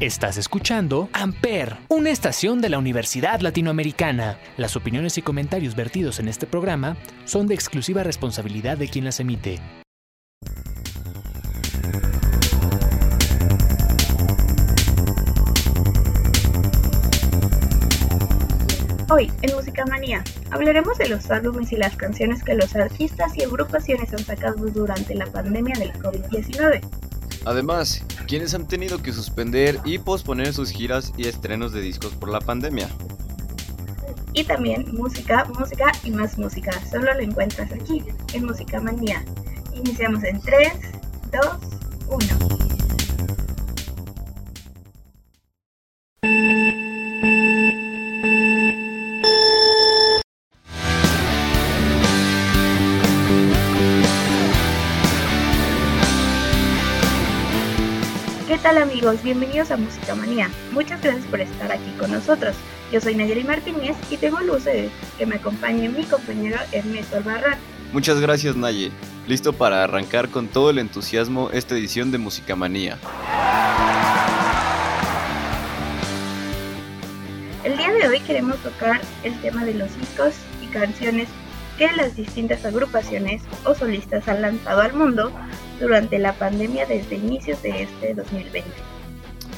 Estás escuchando Amper, una estación de la Universidad Latinoamericana. Las opiniones y comentarios vertidos en este programa son de exclusiva responsabilidad de quien las emite. Hoy, en Música Manía, hablaremos de los álbumes y las canciones que los artistas y agrupaciones han sacado durante la pandemia del COVID-19. Además, quienes han tenido que suspender y posponer sus giras y estrenos de discos por la pandemia. Y también música, música y más música. Solo lo encuentras aquí, en Música Manía. Iniciamos en 3, 2, 1. Amigos? Bienvenidos a Música Manía. Muchas gracias por estar aquí con nosotros. Yo soy Nayeli Martínez y tengo el gusto de que me acompañe mi compañero Ernesto Albarrán. Muchas gracias Nayeli. Listo para arrancar con todo el entusiasmo esta edición de Música Manía. El día de hoy queremos tocar el tema de los discos y canciones que las distintas agrupaciones o solistas han lanzado al mundo durante la pandemia desde inicios de este 2020.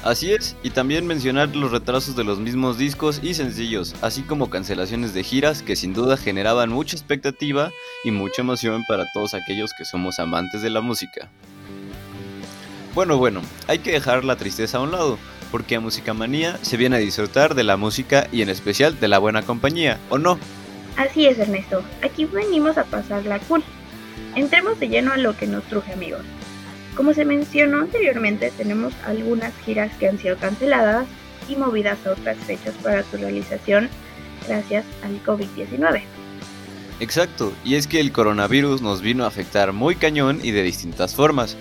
Así es, y también mencionar los retrasos de los mismos discos y sencillos, así como cancelaciones de giras que sin duda generaban mucha expectativa y mucha emoción para todos aquellos que somos amantes de la música. Bueno, bueno, hay que dejar la tristeza a un lado, porque a Música Manía se viene a disfrutar de la música y en especial de la buena compañía, ¿o no? Así es, Ernesto. Aquí venimos a pasar la cool. Entremos de lleno a lo que nos truje, amigos. Como se mencionó anteriormente, tenemos algunas giras que han sido canceladas y movidas a otras fechas para su realización gracias al COVID-19. Exacto, y es que el coronavirus nos vino a afectar muy cañón y de distintas formas,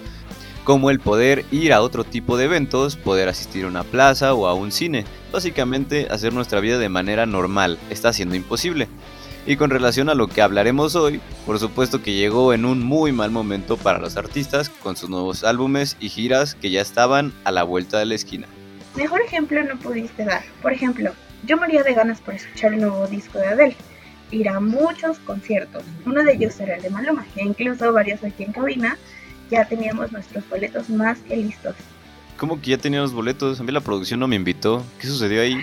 como el poder ir a otro tipo de eventos, poder asistir a una plaza o a un cine, básicamente hacer nuestra vida de manera normal, está siendo imposible. Y con relación a lo que hablaremos hoy, por supuesto que llegó en un muy mal momento para los artistas con sus nuevos álbumes y giras que ya estaban a la vuelta de la esquina. Mejor ejemplo no pudiste dar. Por ejemplo, yo moría de ganas por escuchar el nuevo disco de Adele. Ir a muchos conciertos. Uno de ellos era el de Maluma, e incluso varios aquí en cabina ya teníamos nuestros boletos más que listos. ¿Cómo que ya teníamos boletos? A mí la producción no me invitó. ¿Qué sucedió ahí?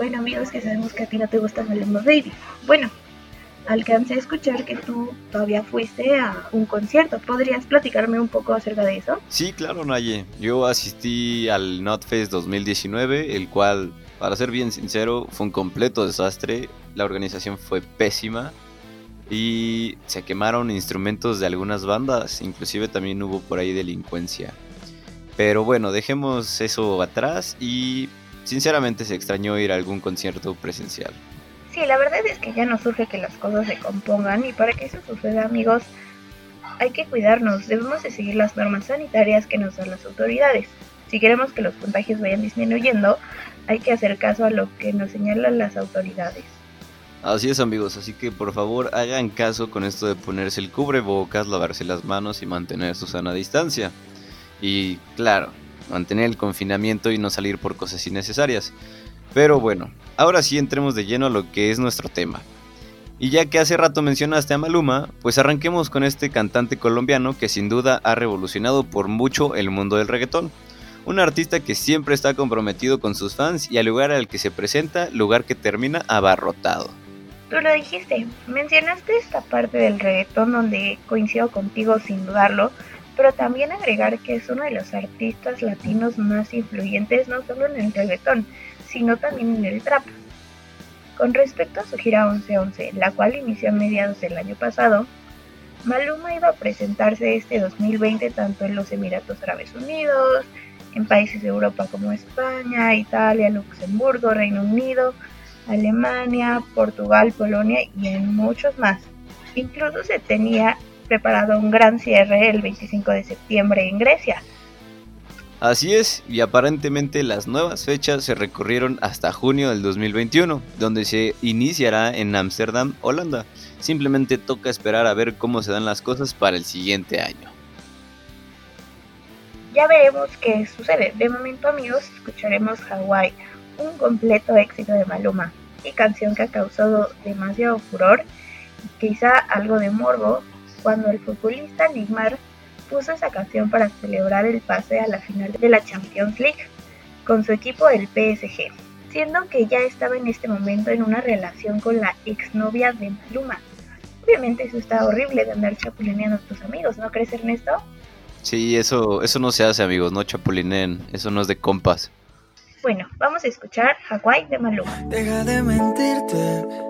Bueno, amigos, que sabemos que a ti no te gusta Maluma Baby. Bueno, alcancé a escuchar que tú todavía fuiste a un concierto. ¿Podrías platicarme un poco acerca de eso? Sí, claro, Naye. Yo asistí al NotFest 2019, el cual, para ser bien sincero, fue un completo desastre. La organización fue pésima y se quemaron instrumentos de algunas bandas, inclusive también hubo por ahí delincuencia. Pero bueno, dejemos eso atrás y Sinceramente se extrañó ir a algún concierto presencial. Sí, la verdad es que ya no surge que las cosas se compongan y para que eso suceda amigos hay que cuidarnos, debemos de seguir las normas sanitarias que nos dan las autoridades. Si queremos que los contagios vayan disminuyendo, hay que hacer caso a lo que nos señalan las autoridades. Así es amigos, así que por favor hagan caso con esto de ponerse el cubrebocas, lavarse las manos y mantener su sana distancia. Y claro, mantener el confinamiento y no salir por cosas innecesarias. Pero bueno, ahora sí entremos de lleno a lo que es nuestro tema. Y ya que hace rato mencionaste a Maluma, pues arranquemos con este cantante colombiano que sin duda ha revolucionado por mucho el mundo del reggaetón. Un artista que siempre está comprometido con sus fans y al lugar al que se presenta, lugar que termina abarrotado. Tú lo dijiste, mencionaste esta parte del reggaetón donde coincido contigo sin dudarlo, pero también agregar que es uno de los artistas latinos más influyentes no solo en el reggaetón, sino también en el trap. Con respecto a su gira 1111, la cual inició a mediados del año pasado, Maluma iba a presentarse este 2020 tanto en los Emiratos Árabes Unidos, en países de Europa como España, Italia, Luxemburgo, Reino Unido, Alemania, Portugal, Polonia y en muchos más. Incluso se tenía preparado un gran cierre el 25 de septiembre en Grecia. Así es, y aparentemente las nuevas fechas se recorrieron hasta junio del 2021, donde se iniciará en Ámsterdam, Holanda. Simplemente toca esperar a ver cómo se dan las cosas para el siguiente año. ya veremos qué sucede. De momento amigos, escucharemos Hawaii, un completo éxito de Maluma y canción que ha causado demasiado furor quizá algo de morbo cuando el futbolista Neymar puso esa canción para celebrar el pase a la final de la Champions League con su equipo del PSG, siendo que ya estaba en este momento en una relación con la exnovia de Maluma. Obviamente eso está horrible de andar chapulineando a tus amigos, ¿no crees Ernesto? Sí, eso, eso no se hace amigos, no chapulinen, eso no es de compas. Bueno, vamos a escuchar Hawaii de Maluma. Deja de mentirte.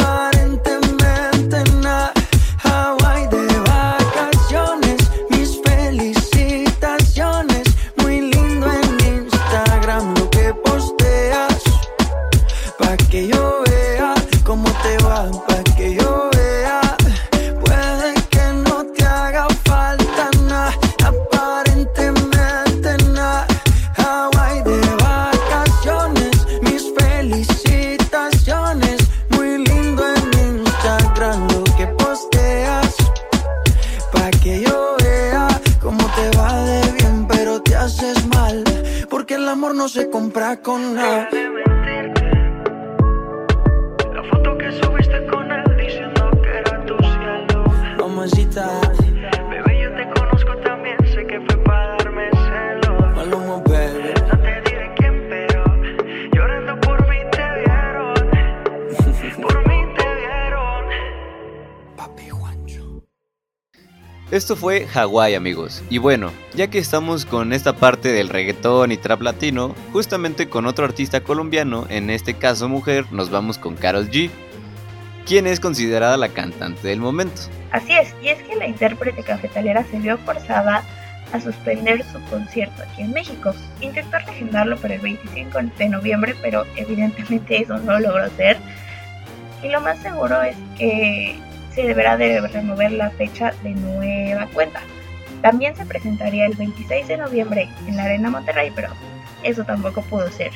Esto fue Hawái amigos. Y bueno, ya que estamos con esta parte del reggaetón y trap latino, justamente con otro artista colombiano, en este caso mujer, nos vamos con Carol G, quien es considerada la cantante del momento. Así es, y es que la intérprete cafetalera se vio forzada a suspender su concierto aquí en México. Intentó reagendarlo para el 25 de noviembre, pero evidentemente eso no logró ser. Y lo más seguro es que se deberá de remover la fecha de nueva cuenta. También se presentaría el 26 de noviembre en la Arena Monterrey, pero eso tampoco pudo ser.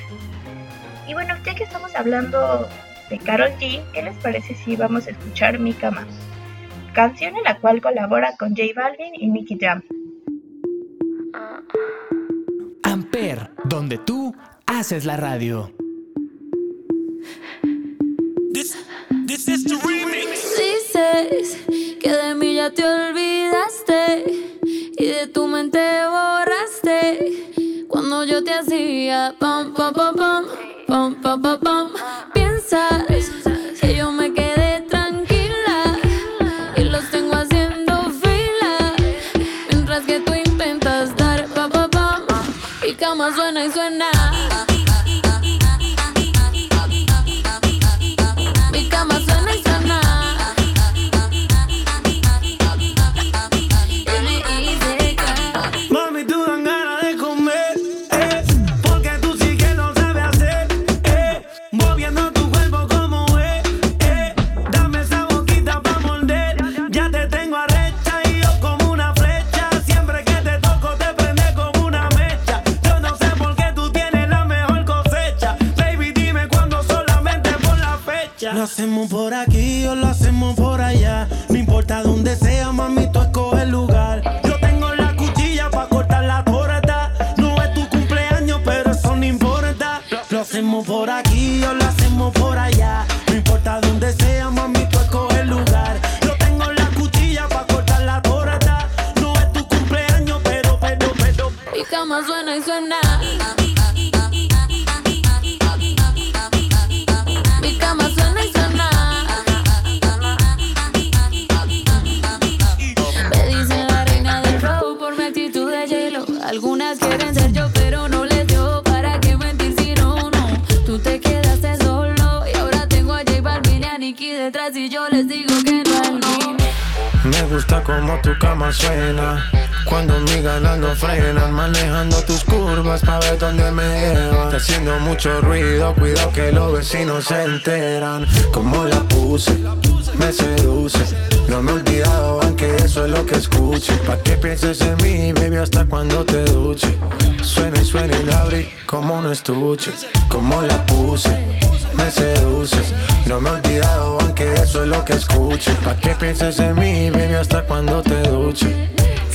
Y bueno, ya que estamos hablando de Carol G, ¿qué les parece si vamos a escuchar Mi Cama? Canción en la cual colabora con J Balvin y Nicky Jam. Amper, donde tú haces la radio. Que de mí ya te olvidaste y de tu mente borraste cuando yo te hacía pam pam pam pam pam pam pam. Piensas por aquí o lo hacemos por allá. No importa dónde sea, mami, tú escoge el lugar. Yo tengo la cuchilla para cortar la torta. No es tu cumpleaños, pero, pero, pero. Mi cama suena y suena. Gusta como tu cama suena. Cuando mi ganas no frenan, manejando tus curvas pa' ver dónde me llevan. Está haciendo mucho ruido, cuidado que los vecinos se enteran. Como la puse, me seduce. No me he olvidado, aunque eso es lo que escuche. Pa' que pienses en mí, baby, hasta cuando te duche. Suena y suena y la abrí como un estuche. Como la puse, me seduces. No me he olvidado, aunque eso es lo que escuche. Pa' que pienses en mí, baby, hasta cuando te duche.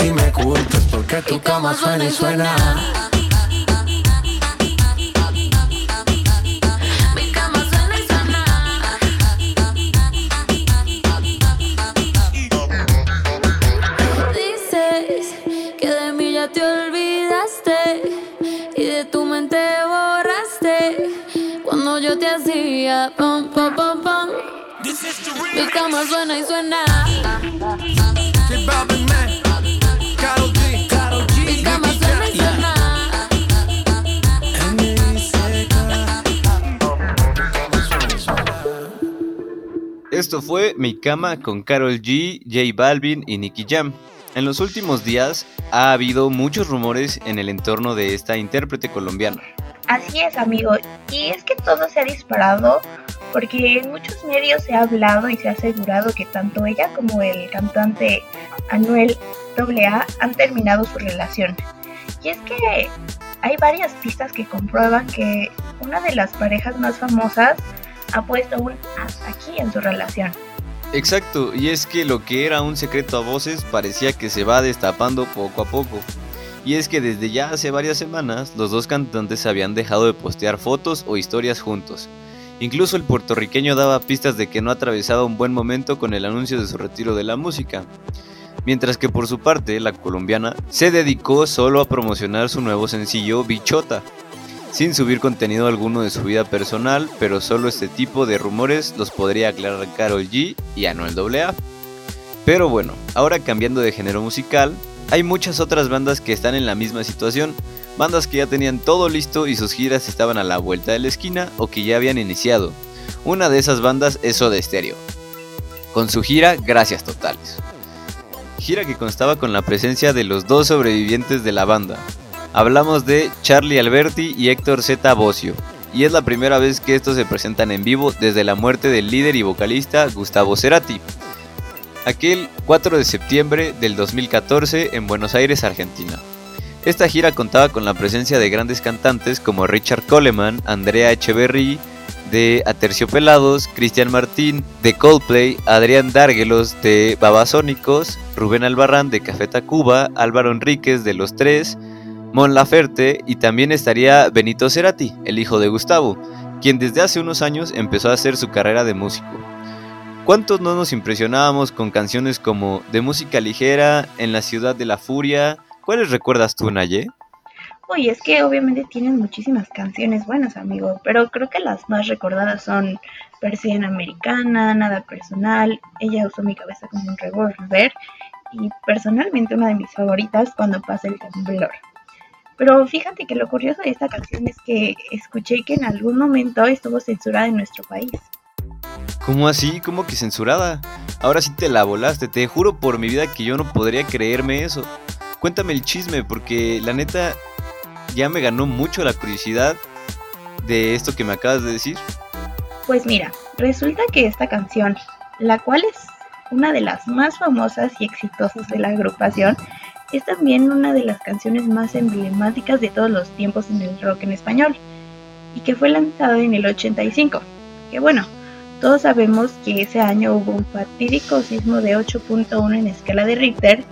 Y me culpes porque tu cama suena y suena. Mi cama suena y suena. Mi cama suena y suena. Esto fue Mi Cama con Carol G, J Balvin y Nicky Jam. En los últimos días ha habido muchos rumores en el entorno de esta intérprete colombiana. Así es, amigo. Y es que todo se ha disparado porque en muchos medios se ha hablado y se ha asegurado que tanto ella como el cantante Anuel AA han terminado su relación. Y es que hay varias pistas que comprueban que una de las parejas más famosas ha puesto un hasta aquí en su relación. Exacto, y es que lo que era un secreto a voces parecía que se va destapando poco a poco. Y es que desde ya hace varias semanas los dos cantantes habían dejado de postear fotos o historias juntos. Incluso el puertorriqueño daba pistas de que no atravesaba un buen momento con el anuncio de su retiro de la música. Mientras que por su parte, la colombiana se dedicó solo a promocionar su nuevo sencillo Bichota, sin subir contenido alguno de su vida personal, pero solo este tipo de rumores los podría aclarar Carol G y Anuel AA. Pero bueno, ahora cambiando de género musical, hay muchas otras bandas que están en la misma situación, bandas que ya tenían todo listo y sus giras estaban a la vuelta de la esquina o que ya habían iniciado. Una de esas bandas es Soda Stereo, con su gira Gracias Totales. Gira que constaba con la presencia de los dos sobrevivientes de la banda. Hablamos de Charlie Alberti y Héctor Z. Bocio, y es la primera vez que estos se presentan en vivo desde la muerte del líder y vocalista Gustavo Cerati. Aquel 4 de septiembre del 2014 en Buenos Aires, Argentina. Esta gira contaba con la presencia de grandes cantantes como Richard Coleman, Andrea Echeverry, de Aterciopelados, Cristian Martín, de Coldplay, Adrián Dárguelos, de Babasónicos, Rubén Albarrán, de Café Tacuba, Álvaro Enríquez, de Los Tres, Mon Laferte y también estaría Benito Cerati, el hijo de Gustavo, quien desde hace unos años empezó a hacer su carrera de músico. ¿Cuántos no nos impresionábamos con canciones como De música ligera, En la ciudad de la furia? ¿Cuáles recuerdas tú, Naye? Uy, es que obviamente tienen muchísimas canciones buenas, amigo, pero creo que las más recordadas son Persiana Americana, Nada Personal, Ella usó mi cabeza como un revólver y personalmente una de mis favoritas cuando pasa el temblor. Pero fíjate que lo curioso de esta canción es que escuché que en algún momento estuvo censurada en nuestro país. ¿Cómo así? ¿Cómo que censurada? Ahora sí te la volaste, te juro por mi vida que yo no podría creerme eso. Cuéntame el chisme, porque la neta ya me ganó mucho la curiosidad de esto que me acabas de decir. Pues mira, resulta que esta canción, la cual es una de las más famosas y exitosas de la agrupación, es también una de las canciones más emblemáticas de todos los tiempos en el rock en español, y que fue lanzada en el 85. Que bueno, todos sabemos que ese año hubo un fatídico sismo de 8.1 en escala de Richter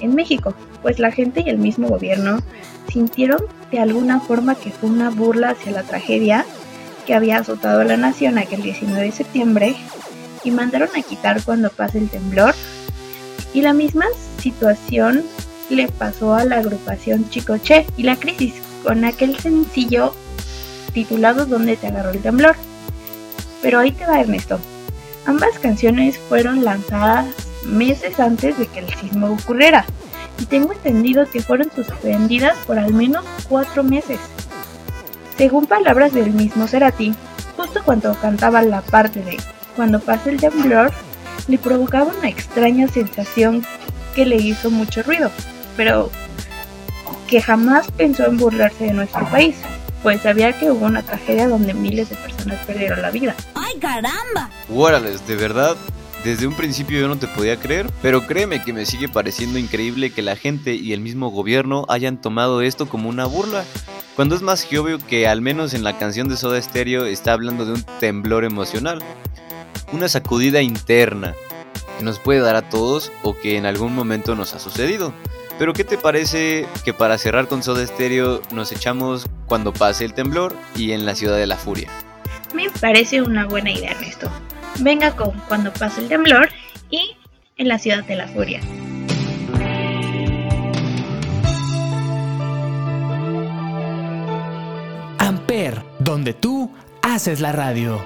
en México, pues la gente y el mismo gobierno sintieron de alguna forma que fue una burla hacia la tragedia que había azotado a la nación aquel 19 de septiembre y mandaron a quitar cuando pase el temblor. Y la misma situación le pasó a la agrupación Chicoche y la crisis con aquel sencillo titulado Donde te agarró el temblor. Pero ahí te va Ernesto. Ambas canciones fueron lanzadas meses antes de que el sismo ocurriera y tengo entendido que fueron suspendidas por al menos cuatro meses. Según palabras del mismo Cerati, justo cuando cantaba la parte de Cuando pasa el temblor, le provocaba una extraña sensación que le hizo mucho ruido, pero que jamás pensó en burlarse de nuestro país, pues sabía que hubo una tragedia donde miles de personas perdieron la vida. ¡Ay, caramba! Guárales, de verdad, desde un principio yo no te podía creer, pero créeme que me sigue pareciendo increíble que la gente y el mismo gobierno hayan tomado esto como una burla. Cuando es más que obvio que al menos en la canción de Soda Stereo está hablando de un temblor emocional, una sacudida interna que nos puede dar a todos o que en algún momento nos ha sucedido. Pero ¿qué te parece que para cerrar con Soda Stereo nos echamos cuando pase el temblor y en la ciudad de la furia? Me parece una buena idea, Ernesto. Venga con Cuando pase el temblor y en la ciudad de la furia. Amper, donde tú haces la radio.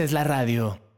Haces la radio.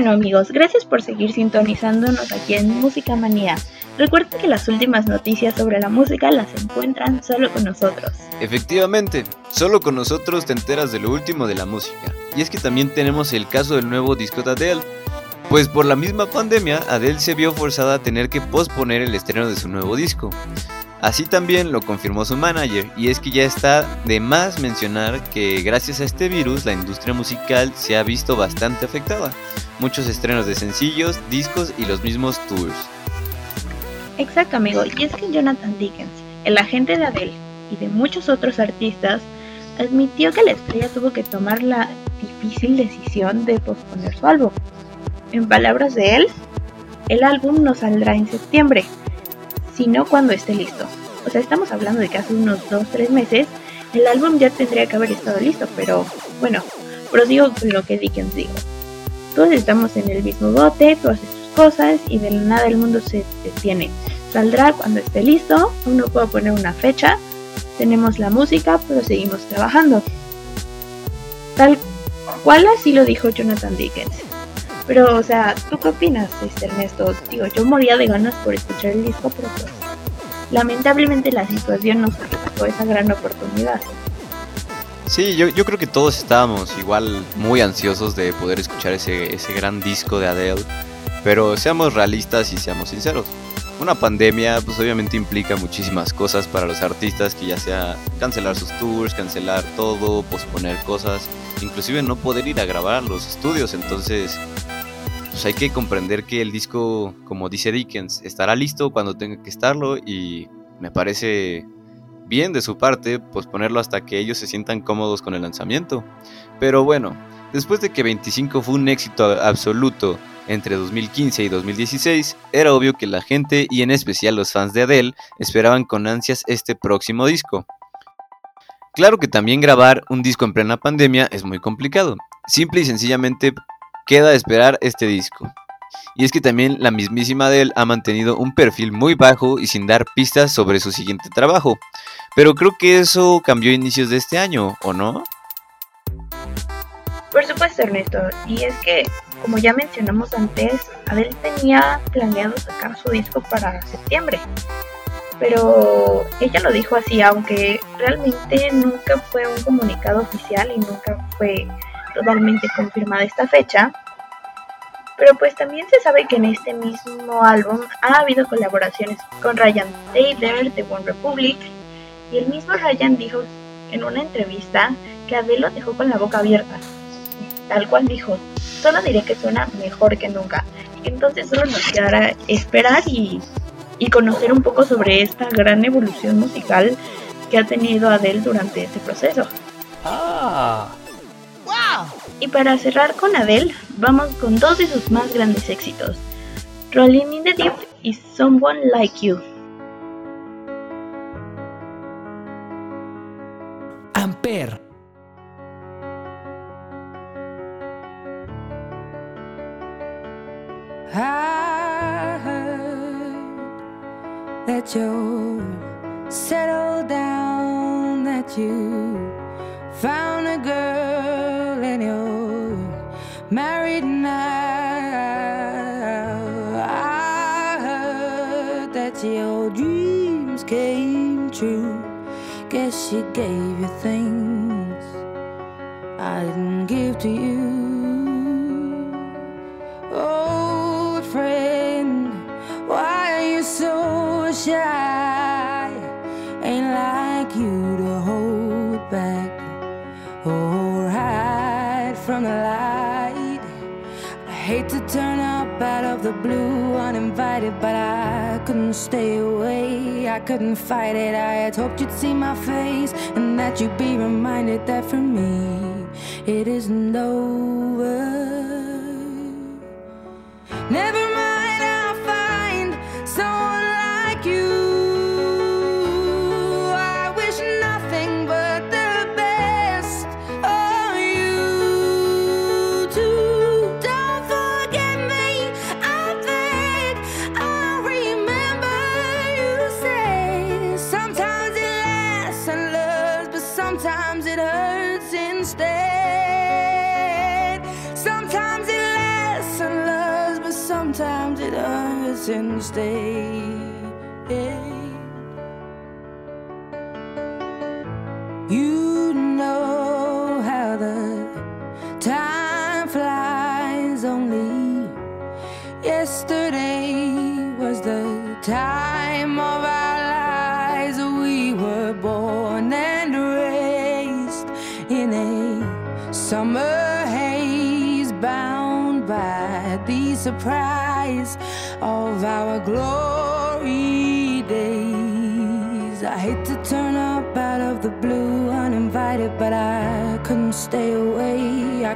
Bueno amigos, gracias por seguir sintonizándonos aquí en Música Manía. Recuerden que las últimas noticias sobre la música las encuentran solo con nosotros. Efectivamente, solo con nosotros te enteras de lo último de la música. Y es que también tenemos el caso del nuevo disco de Adele. Pues por la misma pandemia, Adele se vio forzada a tener que posponer el estreno de su nuevo disco. Así también lo confirmó su manager, y es que ya está de más mencionar que gracias a este virus la industria musical se ha visto bastante afectada. Muchos estrenos de sencillos, discos y los mismos tours. Exacto amigo, y es que Jonathan Dickens, el agente de Adele y de muchos otros artistas, admitió que la estrella tuvo que tomar la difícil decisión de posponer su álbum. En palabras de él, el álbum no saldrá en septiembre, sino cuando esté listo. O sea, estamos hablando de que hace unos 2-3 meses el álbum ya tendría que haber estado listo, pero bueno, prosigo lo que Dickens dijo. Todos estamos en el mismo bote, tú haces tus cosas y de la nada el mundo se detiene. Saldrá cuando esté listo, aún no puedo poner una fecha, tenemos la música, pero seguimos trabajando. Tal cual así lo dijo Jonathan Dickens. Pero, o sea, ¿tú qué opinas, este Ernesto? Digo, yo moría de ganas por escuchar el disco, pero pues, lamentablemente la situación nos quitó esa gran oportunidad. Sí, yo, yo creo que todos estábamos igual muy ansiosos de poder escuchar ese, ese gran disco de Adele, pero seamos realistas y seamos sinceros. Una pandemia pues obviamente implica muchísimas cosas para los artistas, que ya sea cancelar sus tours, cancelar todo, posponer cosas, inclusive no poder ir a grabar los estudios, entonces pues hay que comprender que el disco, como dice Dickens, estará listo cuando tenga que estarlo y me parece bien de su parte posponerlo hasta que ellos se sientan cómodos con el lanzamiento. Pero bueno, después de que 25 fue un éxito absoluto entre 2015 y 2016, era obvio que la gente y en especial los fans de Adele esperaban con ansias este próximo disco. Claro que también grabar un disco en plena pandemia es muy complicado. Simple y sencillamente queda esperar este disco. Y es que también la mismísima Adele ha mantenido un perfil muy bajo y sin dar pistas sobre su siguiente trabajo. Pero creo que eso cambió a inicios de este año, ¿o no? Por supuesto, Ernesto. Y es que, como ya mencionamos antes, Adele tenía planeado sacar su disco para septiembre. Pero ella lo dijo así, aunque realmente nunca fue un comunicado oficial y nunca fue totalmente confirmada esta fecha. Pero pues también se sabe que en este mismo álbum ha habido colaboraciones con Ryan Taylor de One Republic y el mismo Ryan dijo en una entrevista que Adele lo dejó con la boca abierta. Tal cual dijo, solo diré que suena mejor que nunca. Entonces solo nos quedará esperar y, y conocer un poco sobre esta gran evolución musical que ha tenido Adele durante este proceso. Ah, Y para cerrar con Adele, vamos con dos de sus más grandes éxitos, Rolling in the Deep y Someone Like You. I heard that settled down, that you she gave you things I didn't give to you. Old friend, why are you so shy? Ain't like you to hold back or hide from the light. I hate to turn up out of the blue uninvited, but I couldn't stay away. I couldn't fight it. I had hoped you'd see my face and that you'd be reminded that for me it isn't over. Never since day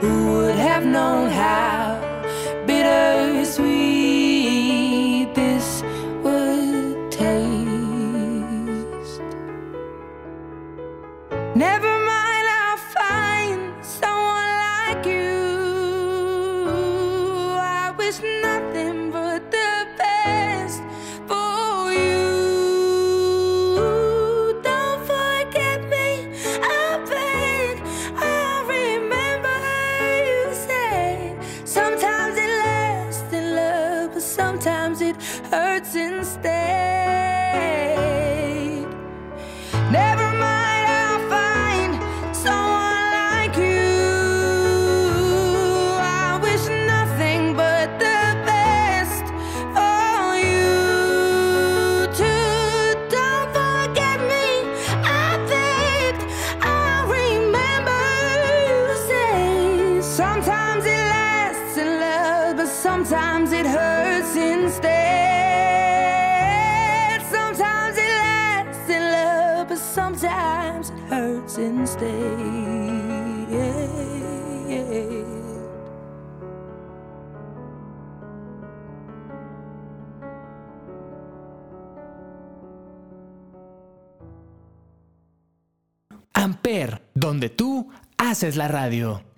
Who would have known how bittersweet this would taste? Never es la radio.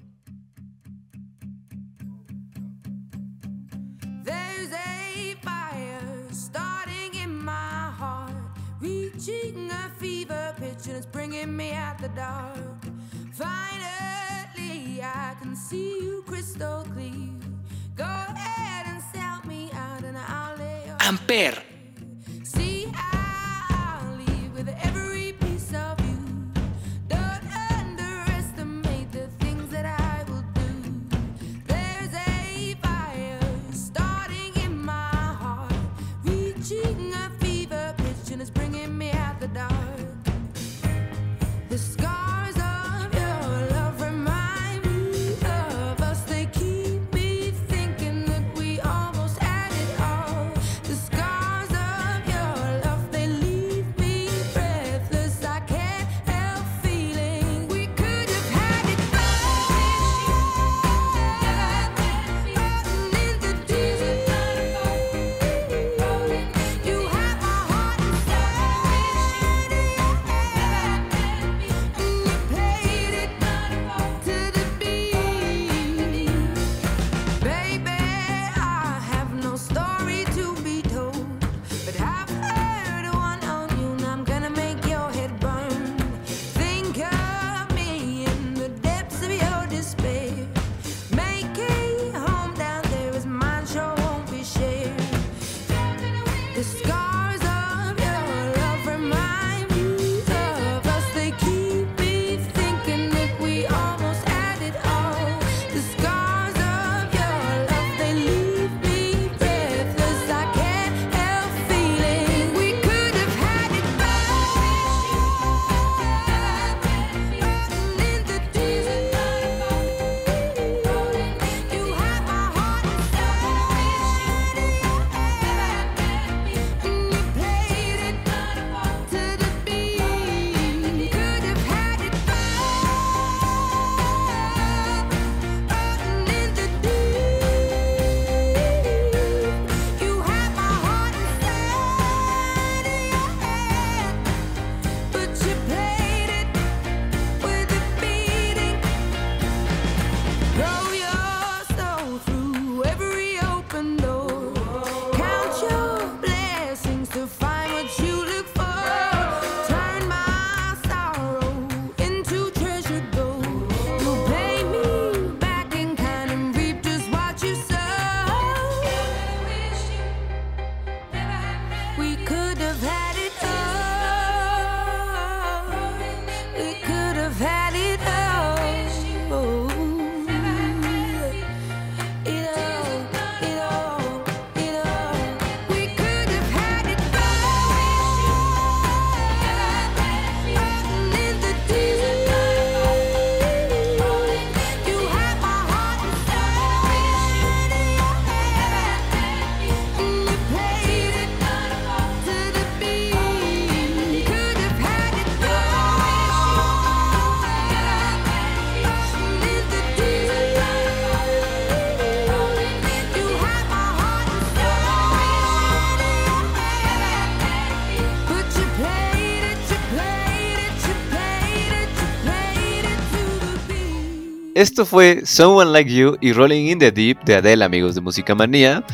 Esto fue Someone Like You y Rolling in the Deep de Adele, amigos de Música Manía.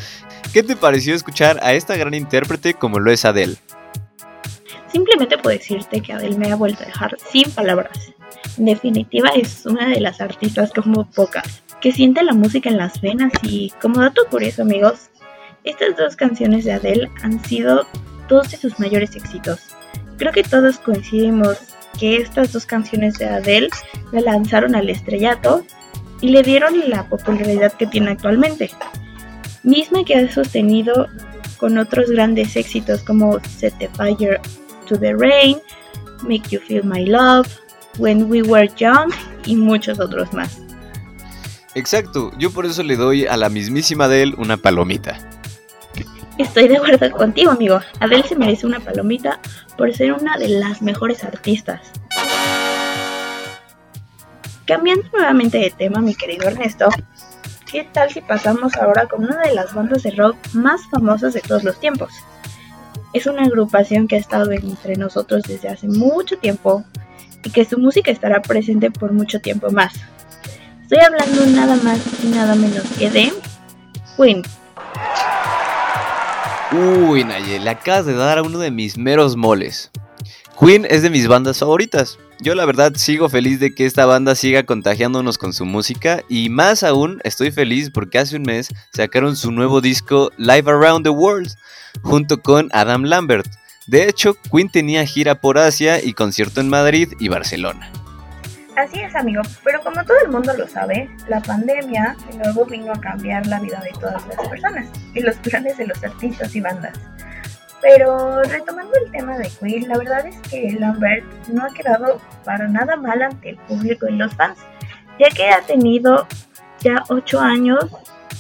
¿Qué te pareció escuchar a esta gran intérprete como lo es Adele? Simplemente puedo decirte que Adele me ha vuelto a dejar sin palabras. En definitiva es una de las artistas como pocas, que siente la música en las venas y como dato curioso amigos, estas dos canciones de Adele han sido dos de sus mayores éxitos. Creo que todos coincidimos que estas dos canciones de Adele la lanzaron al estrellato y le dieron la popularidad que tiene actualmente, misma que ha sostenido con otros grandes éxitos como Set the Fire to the Rain, Make You Feel My Love, When We Were Young y muchos otros más. Exacto, yo por eso le doy a la mismísima Adele una palomita. Estoy de acuerdo contigo, amigo. Adele se merece una palomita por ser una de las mejores artistas. Cambiando nuevamente de tema, mi querido Ernesto, ¿qué tal si pasamos ahora con una de las bandas de rock más famosas de todos los tiempos? Es una agrupación que ha estado entre nosotros desde hace mucho tiempo y que su música estará presente por mucho tiempo más. Estoy hablando nada más y nada menos que de Queen. Uy, Naye, le acabas de dar a uno de mis meros moles. Queen es de mis bandas favoritas. Yo la verdad sigo feliz de que esta banda siga contagiándonos con su música y más aún estoy feliz porque hace un mes sacaron su nuevo disco Live Around the World junto con Adam Lambert. De hecho, Queen tenía gira por Asia y concierto en Madrid y Barcelona. Así es, amigo, pero como todo el mundo lo sabe, la pandemia de nuevo vino a cambiar la vida de todas las personas y los planes de los artistas y bandas. Pero retomando el tema de Queen, la verdad es que Lambert no ha quedado para nada mal ante el público y los fans, ya que ha tenido ya 8 años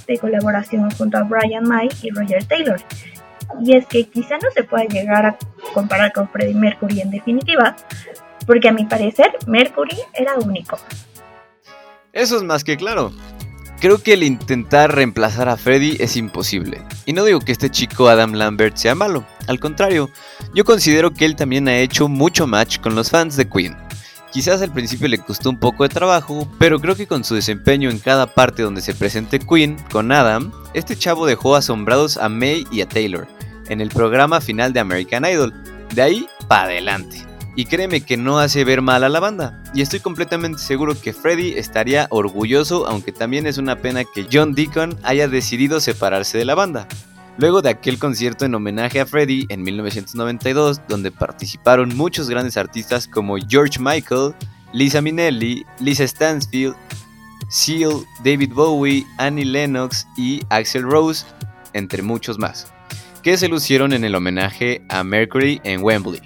de colaboración junto a Brian May y Roger Taylor. Y es que quizá no se pueda llegar a comparar con Freddie Mercury en definitiva, porque a mi parecer Mercury era único. Eso es más que claro. Creo que el intentar reemplazar a Freddy es imposible. Y no digo que este chico Adam Lambert sea malo, al contrario, yo considero que él también ha hecho mucho match con los fans de Queen. Quizás al principio le costó un poco de trabajo, pero creo que con su desempeño en cada parte donde se presente Queen, con Adam, este chavo dejó asombrados a May y a Taylor, en el programa final de American Idol. De ahí para adelante. Y créeme que no hace ver mal a la banda. Y estoy completamente seguro que Freddy estaría orgulloso, aunque también es una pena que John Deacon haya decidido separarse de la banda. Luego de aquel concierto en homenaje a Freddy en 1992, donde participaron muchos grandes artistas como George Michael, Lisa Minnelli, Lisa Stansfield, Seal, David Bowie, Annie Lennox y Axel Rose, entre muchos más, que se lucieron en el homenaje a Mercury en Wembley.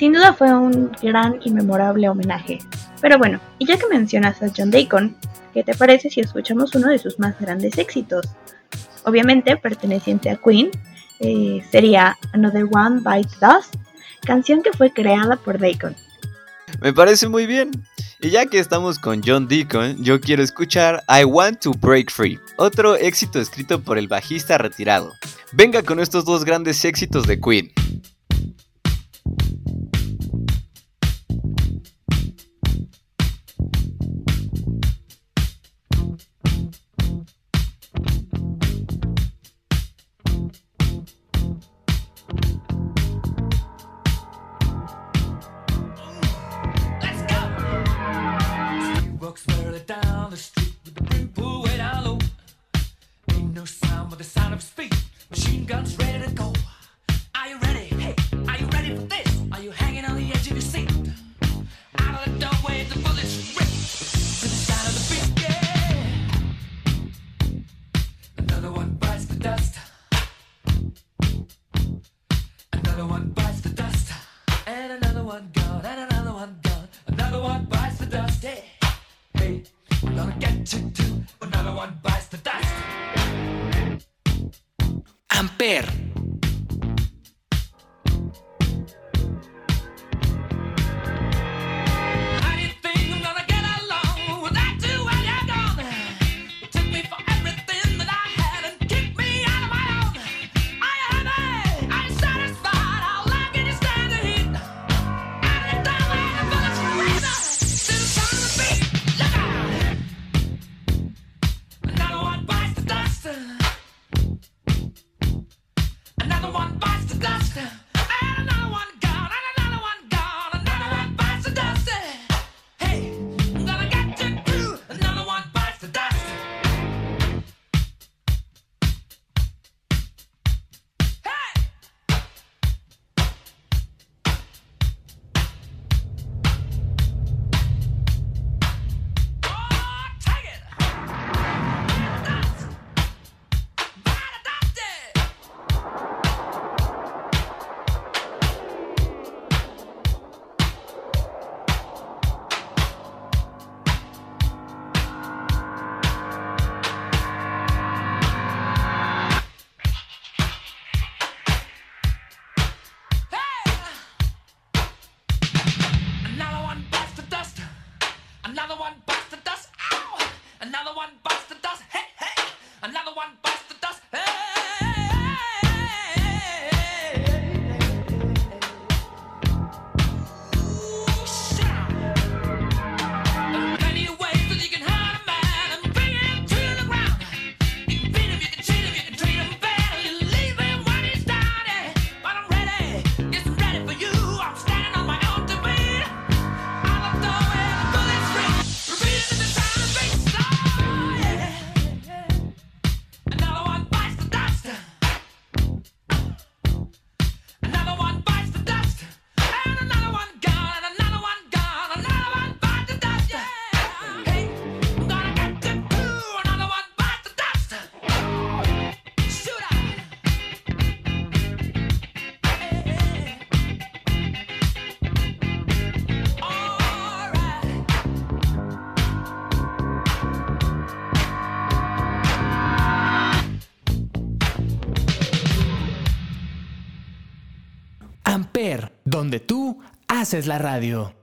Sin duda fue un gran y memorable homenaje. Pero bueno, y ya que mencionas a John Deacon, ¿qué te parece si escuchamos uno de sus más grandes éxitos? Obviamente perteneciente a Queen, eh, sería Another One Bites Dust, canción que fue creada por Deacon. Me parece muy bien. Y ya que estamos con John Deacon, yo quiero escuchar I Want to Break Free, otro éxito escrito por el bajista retirado. Venga con estos dos grandes éxitos de Queen. Another one bites the dust. Ow! Another one bites the dust. Hey, hey! Another one bites the dust. Hey! haces la radio.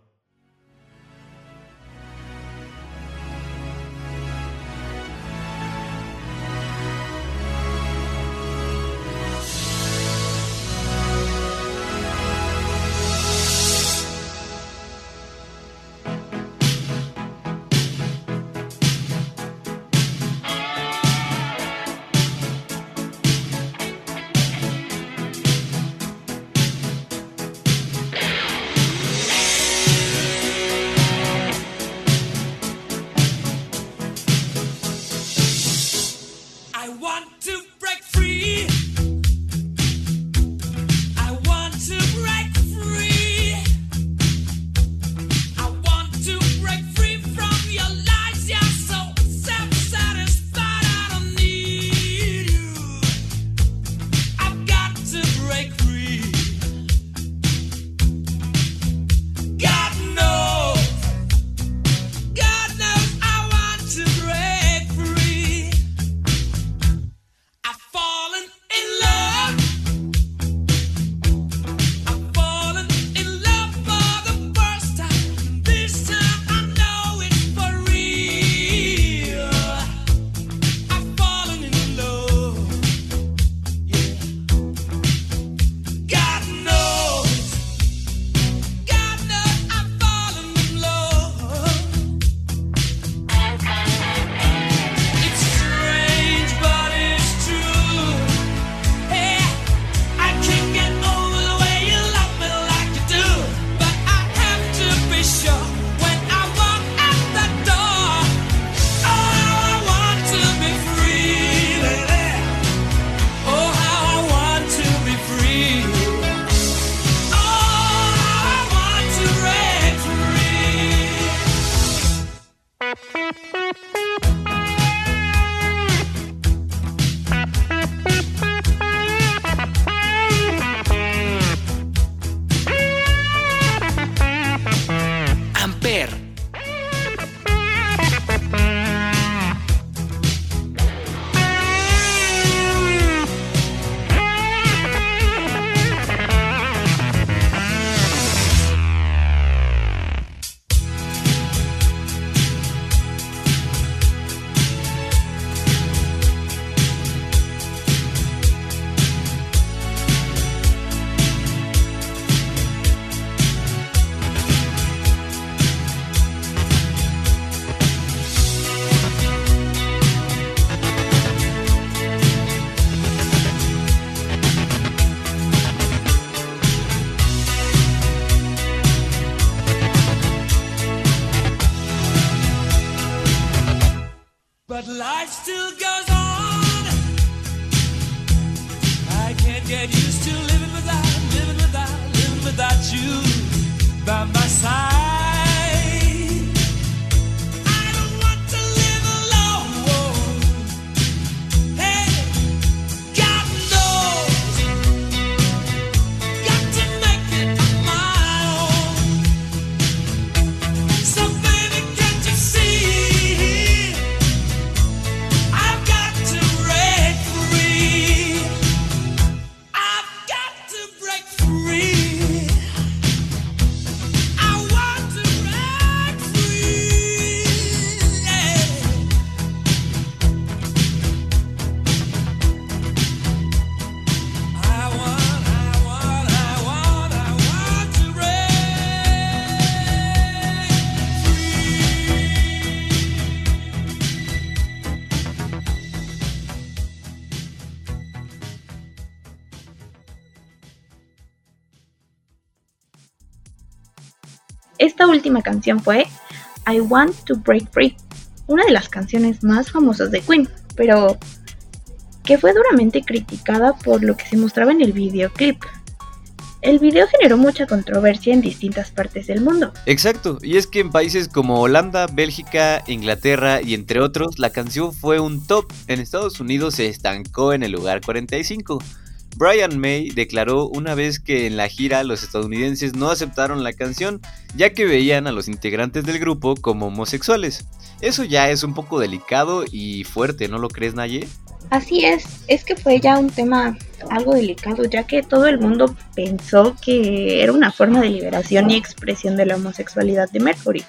Canción fue I Want to Break Free, una de las canciones más famosas de Queen, pero que fue duramente criticada por lo que se mostraba en el videoclip. El video generó mucha controversia en distintas partes del mundo. Exacto, y es que en países como Holanda, Bélgica, Inglaterra y entre otros, la canción fue un top. En Estados Unidos se estancó en el lugar 45. Brian May declaró una vez que en la gira los estadounidenses no aceptaron la canción ya que veían a los integrantes del grupo como homosexuales. Eso ya es un poco delicado y fuerte, ¿no lo crees, Naye? Así es, es que fue ya un tema algo delicado, ya que todo el mundo pensó que era una forma de liberación y expresión de la homosexualidad de Mercury.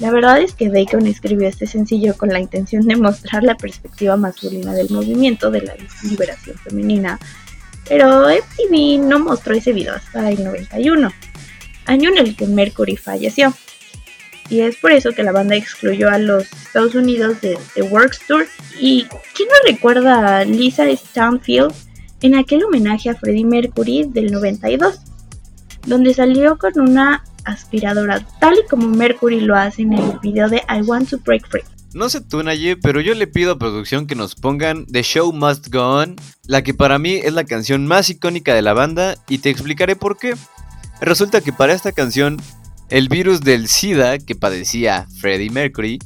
La verdad es que Bacon escribió este sencillo con la intención de mostrar la perspectiva masculina del movimiento de la liberación femenina, pero MTV no mostró ese video hasta el 91, año en el que Mercury falleció. Y es por eso que la banda excluyó a los Estados Unidos de The Works Tour. ¿Y quién no recuerda a Lisa Stanfield en aquel homenaje a Freddie Mercury del 92? Donde salió con una aspiradora, tal y como Mercury lo hace en el video de I Want to Break Free. No sé tú, Naye, pero yo le pido a producción que nos pongan The Show Must Go On, la que para mí es la canción más icónica de la banda, y te explicaré por qué. Resulta que para esta canción, el virus del SIDA que padecía Freddie Mercury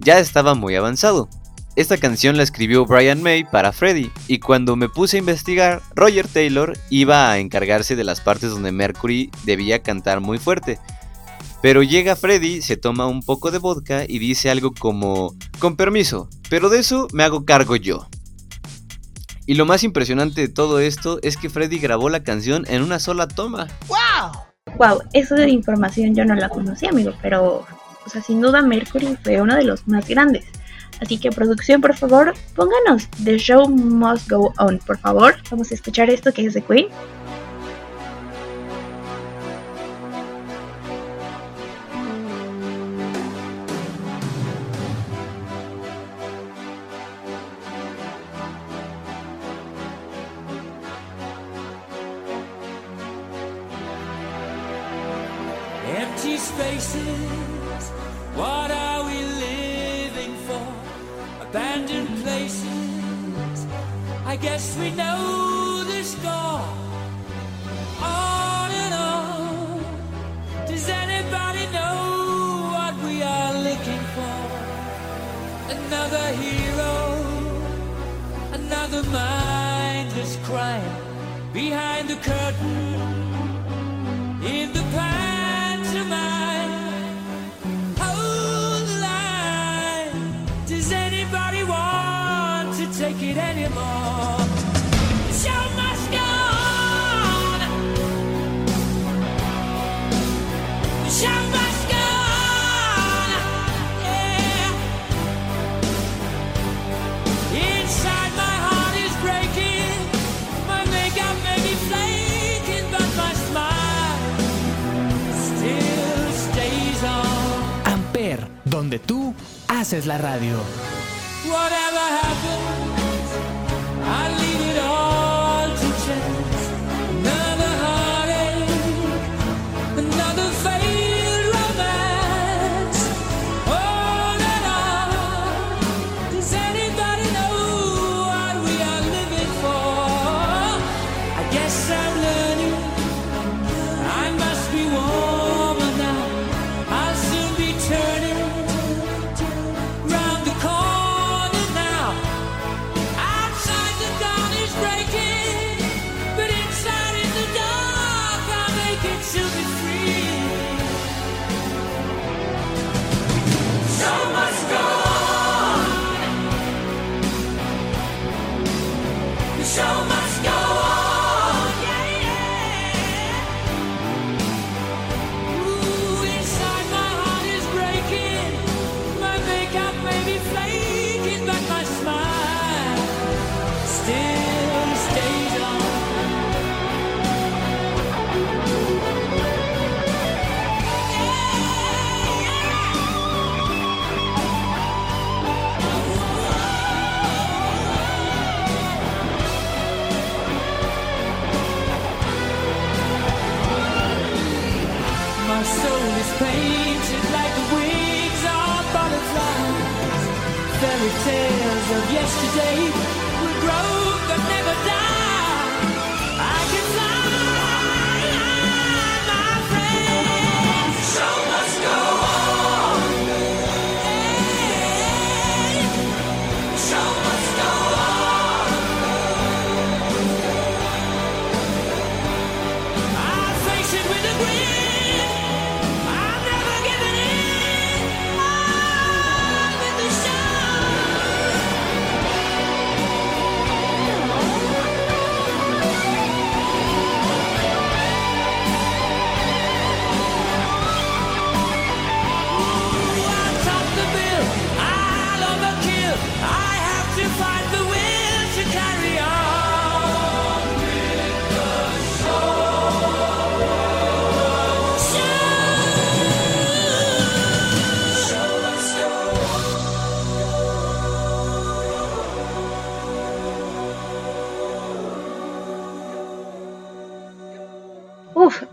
ya estaba muy avanzado. Esta canción la escribió Brian May para Freddie, y cuando me puse a investigar, Roger Taylor iba a encargarse de las partes donde Mercury debía cantar muy fuerte. Pero llega Freddy, se toma un poco de vodka y dice algo como, con permiso, pero de eso me hago cargo yo. Y lo más impresionante de todo esto es que Freddy grabó la canción en una sola toma. Wow, eso de información yo no la conocía, amigo, pero, o sea, sin duda Mercury fue uno de los más grandes. Así que producción, por favor, pónganos The Show Must Go On, por favor. Vamos a escuchar esto que es de Queen.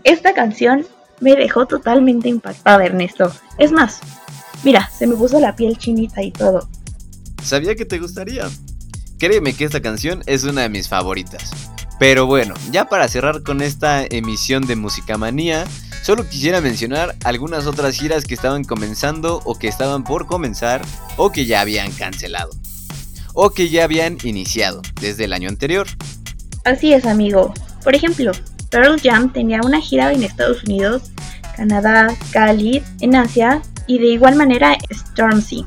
Esta canción me dejó totalmente impactada, Ernesto. Es más, mira, se me puso la piel chinita y todo. Sabía que te gustaría. Créeme que esta canción es una de mis favoritas. Pero bueno, ya para cerrar con esta emisión de Musicamanía, solo quisiera mencionar algunas otras giras que estaban comenzando o que estaban por comenzar o que ya habían cancelado. O que ya habían iniciado desde el año anterior. Así es, amigo. Por ejemplo, Pearl Jam tenía una gira en Estados Unidos, Canadá, Cali, en Asia y de igual manera Stormzy.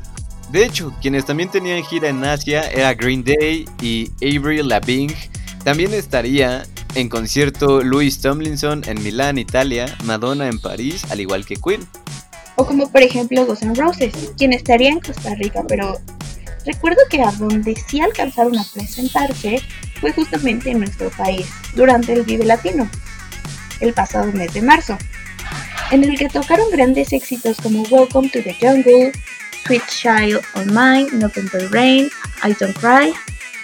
De hecho, quienes también tenían gira en Asia era Green Day y Avery Lavigne. También estaría en concierto Louis Tomlinson en Milán, Italia, Madonna en París, al igual que Queen. O como por ejemplo Guns N' Roses, quien estaría en Costa Rica, pero recuerdo que a donde sí alcanzaron a presentarse fue justamente en nuestro país, durante el Vive Latino, el pasado mes de marzo, en el que tocaron grandes éxitos como Welcome to the Jungle, Sweet Child on Mine, November Rain, I Don't Cry.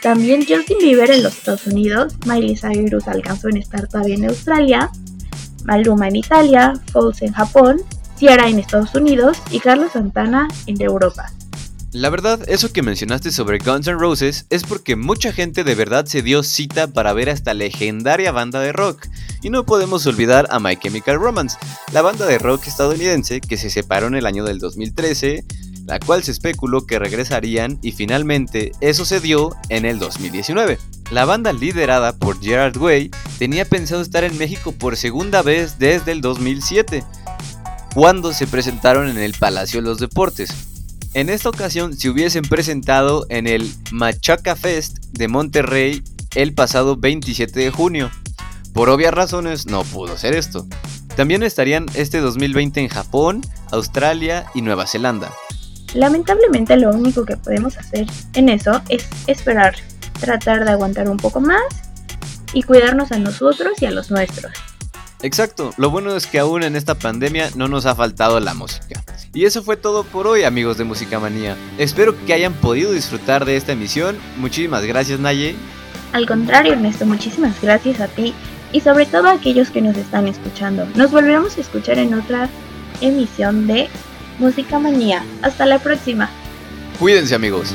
También Justin Bieber en los Estados Unidos, Miley Cyrus alcanzó en estar todavía en Australia, Maluma en Italia, Falls en Japón, Ciara en Estados Unidos y Carlos Santana en Europa. La verdad, eso que mencionaste sobre Guns N' Roses es porque mucha gente de verdad se dio cita para ver a esta legendaria banda de rock. Y no podemos olvidar a My Chemical Romance, la banda de rock estadounidense que se separó en el año del 2013, la cual se especuló que regresarían y finalmente eso se dio en el 2019. La banda liderada por Gerard Way tenía pensado estar en México por segunda vez desde el 2007, cuando se presentaron en el Palacio de los Deportes. En esta ocasión se hubiesen presentado en el Machaca Fest de Monterrey el pasado 27 de junio. Por obvias razones no pudo ser esto. También estarían este 2020 en Japón, Australia y Nueva Zelanda. Lamentablemente lo único que podemos hacer en eso es esperar, tratar de aguantar un poco más y cuidarnos a nosotros y a los nuestros. Exacto, lo bueno es que aún en esta pandemia no nos ha faltado la música. Y eso fue todo por hoy amigos de Música Manía. Espero que hayan podido disfrutar de esta emisión. Muchísimas gracias Naye. Al contrario, Ernesto, muchísimas gracias a ti y sobre todo a aquellos que nos están escuchando. Nos volveremos a escuchar en otra emisión de Música Manía. Hasta la próxima. Cuídense amigos.